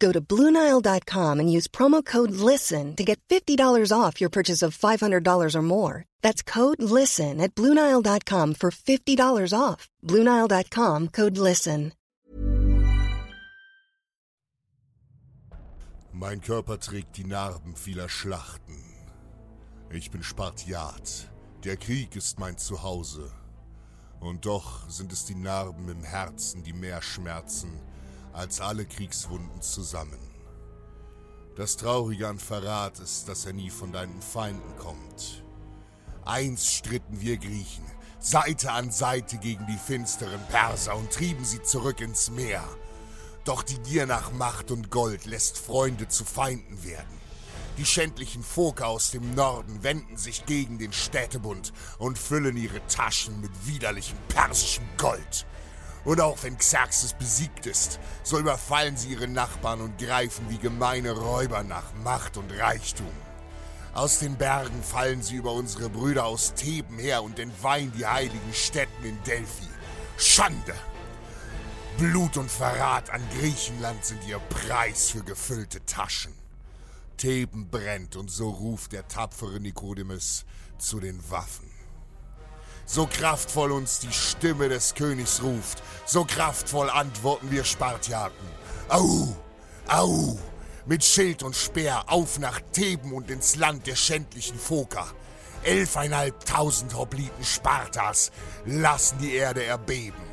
Go to BlueNile.com and use promo code LISTEN to get $50 off your purchase of $500 or more. That's code LISTEN at BlueNile.com for $50 off. BlueNile.com code LISTEN. Mein Körper trägt die Narben vieler Schlachten. Ich bin Spartiat. Der Krieg ist mein Zuhause. Und doch sind es die Narben im Herzen, die mehr schmerzen als alle Kriegswunden zusammen. Das Traurige an Verrat ist, dass er nie von deinen Feinden kommt. Einst stritten wir Griechen, Seite an Seite gegen die finsteren Perser und trieben sie zurück ins Meer. Doch die Gier nach Macht und Gold lässt Freunde zu Feinden werden. Die schändlichen Phoker aus dem Norden wenden sich gegen den Städtebund und füllen ihre Taschen mit widerlichem persischem Gold. Und auch wenn Xerxes besiegt ist, so überfallen sie ihre Nachbarn und greifen wie gemeine Räuber nach Macht und Reichtum. Aus den Bergen fallen sie über unsere Brüder aus Theben her und entweihen die heiligen Städten in Delphi. Schande! Blut und Verrat an Griechenland sind ihr Preis für gefüllte Taschen. Theben brennt und so ruft der tapfere Nikodemus zu den Waffen. So kraftvoll uns die Stimme des Königs ruft, so kraftvoll antworten wir Spartiaten. Au! Au! Mit Schild und Speer auf nach Theben und ins Land der schändlichen Phoker. Elfeinhalbtausend Hopliten Spartas lassen die Erde erbeben.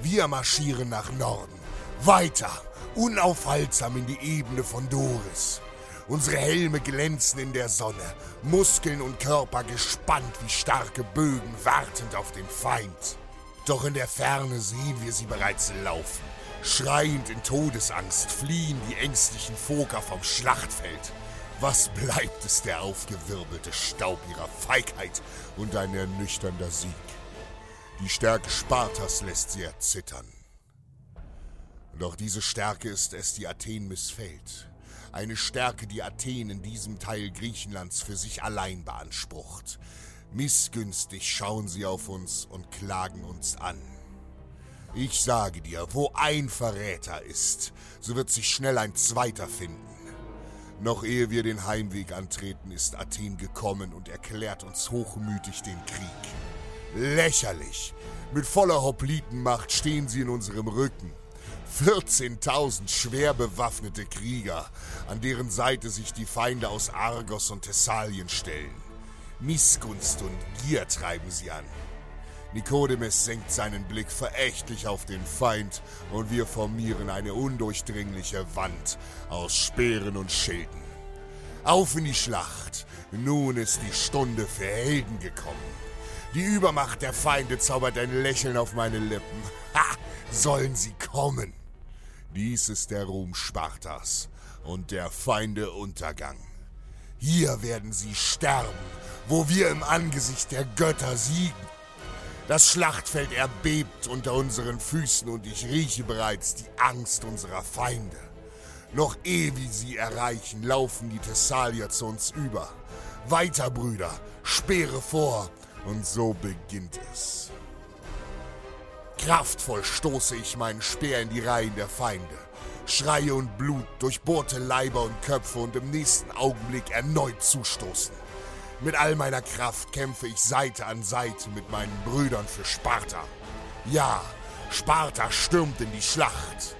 Wir marschieren nach Norden. Weiter, unaufhaltsam in die Ebene von Doris. Unsere Helme glänzen in der Sonne, Muskeln und Körper gespannt wie starke Bögen, wartend auf den Feind. Doch in der Ferne sehen wir sie bereits laufen. Schreiend in Todesangst fliehen die ängstlichen Phoker vom Schlachtfeld. Was bleibt ist der aufgewirbelte Staub ihrer Feigheit und ein ernüchternder Sieg. Die Stärke Spartas lässt sie erzittern. Doch diese Stärke ist es, die Athen missfällt. Eine Stärke, die Athen in diesem Teil Griechenlands für sich allein beansprucht. Missgünstig schauen sie auf uns und klagen uns an. Ich sage dir, wo ein Verräter ist, so wird sich schnell ein zweiter finden. Noch ehe wir den Heimweg antreten, ist Athen gekommen und erklärt uns hochmütig den Krieg. Lächerlich! Mit voller Hoplitenmacht stehen sie in unserem Rücken. 14.000 schwer bewaffnete Krieger, an deren Seite sich die Feinde aus Argos und Thessalien stellen. Missgunst und Gier treiben sie an. Nikodemus senkt seinen Blick verächtlich auf den Feind und wir formieren eine undurchdringliche Wand aus Speeren und Schilden. Auf in die Schlacht! Nun ist die Stunde für Helden gekommen. Die Übermacht der Feinde zaubert ein Lächeln auf meine Lippen. Ha! Sollen sie kommen! Dies ist der Ruhm Spartas und der Feinde Untergang. Hier werden sie sterben, wo wir im Angesicht der Götter siegen. Das Schlachtfeld erbebt unter unseren Füßen und ich rieche bereits die Angst unserer Feinde. Noch ehe wir sie erreichen, laufen die Thessalier zu uns über. Weiter, Brüder, Speere vor, und so beginnt es. Kraftvoll stoße ich meinen Speer in die Reihen der Feinde. Schreie und Blut durchbohrte Leiber und Köpfe und im nächsten Augenblick erneut zustoßen. Mit all meiner Kraft kämpfe ich Seite an Seite mit meinen Brüdern für Sparta. Ja, Sparta stürmt in die Schlacht.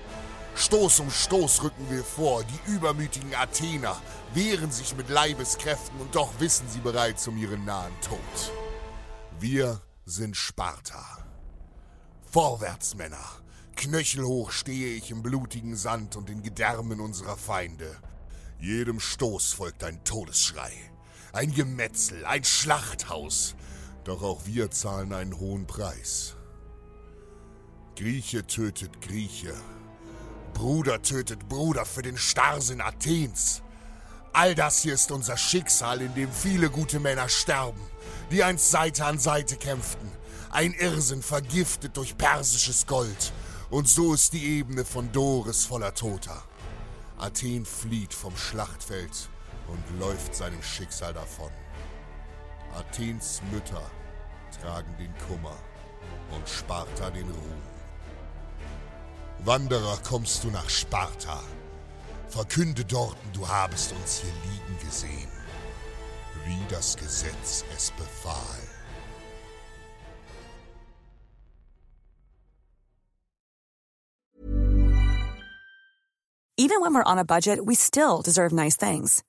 Stoß um Stoß rücken wir vor, die übermütigen Athener wehren sich mit Leibeskräften und doch wissen sie bereits um ihren nahen Tod. Wir sind Sparta. Vorwärts, Männer! Knöchelhoch stehe ich im blutigen Sand und den Gedärmen unserer Feinde. Jedem Stoß folgt ein Todesschrei. Ein Gemetzel, ein Schlachthaus. Doch auch wir zahlen einen hohen Preis. Grieche tötet Grieche. Bruder tötet Bruder für den Starrsinn Athens. All das hier ist unser Schicksal, in dem viele gute Männer sterben, die einst Seite an Seite kämpften. Ein Irrsinn vergiftet durch persisches Gold. Und so ist die Ebene von Doris voller Toter. Athen flieht vom Schlachtfeld und läuft seinem Schicksal davon. Athens Mütter tragen den Kummer und Sparta den Ruhm. Wanderer, kommst du nach Sparta? Verkünde dort, du habest uns hier liegen gesehen, wie das Gesetz es befahl. Even when we're on a budget, we still deserve nice things.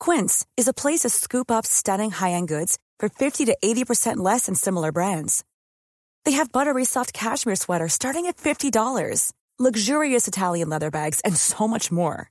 Quince is a place to scoop up stunning high-end goods for 50 to 80% less than similar brands. They have buttery soft cashmere sweaters starting at $50, luxurious Italian leather bags, and so much more.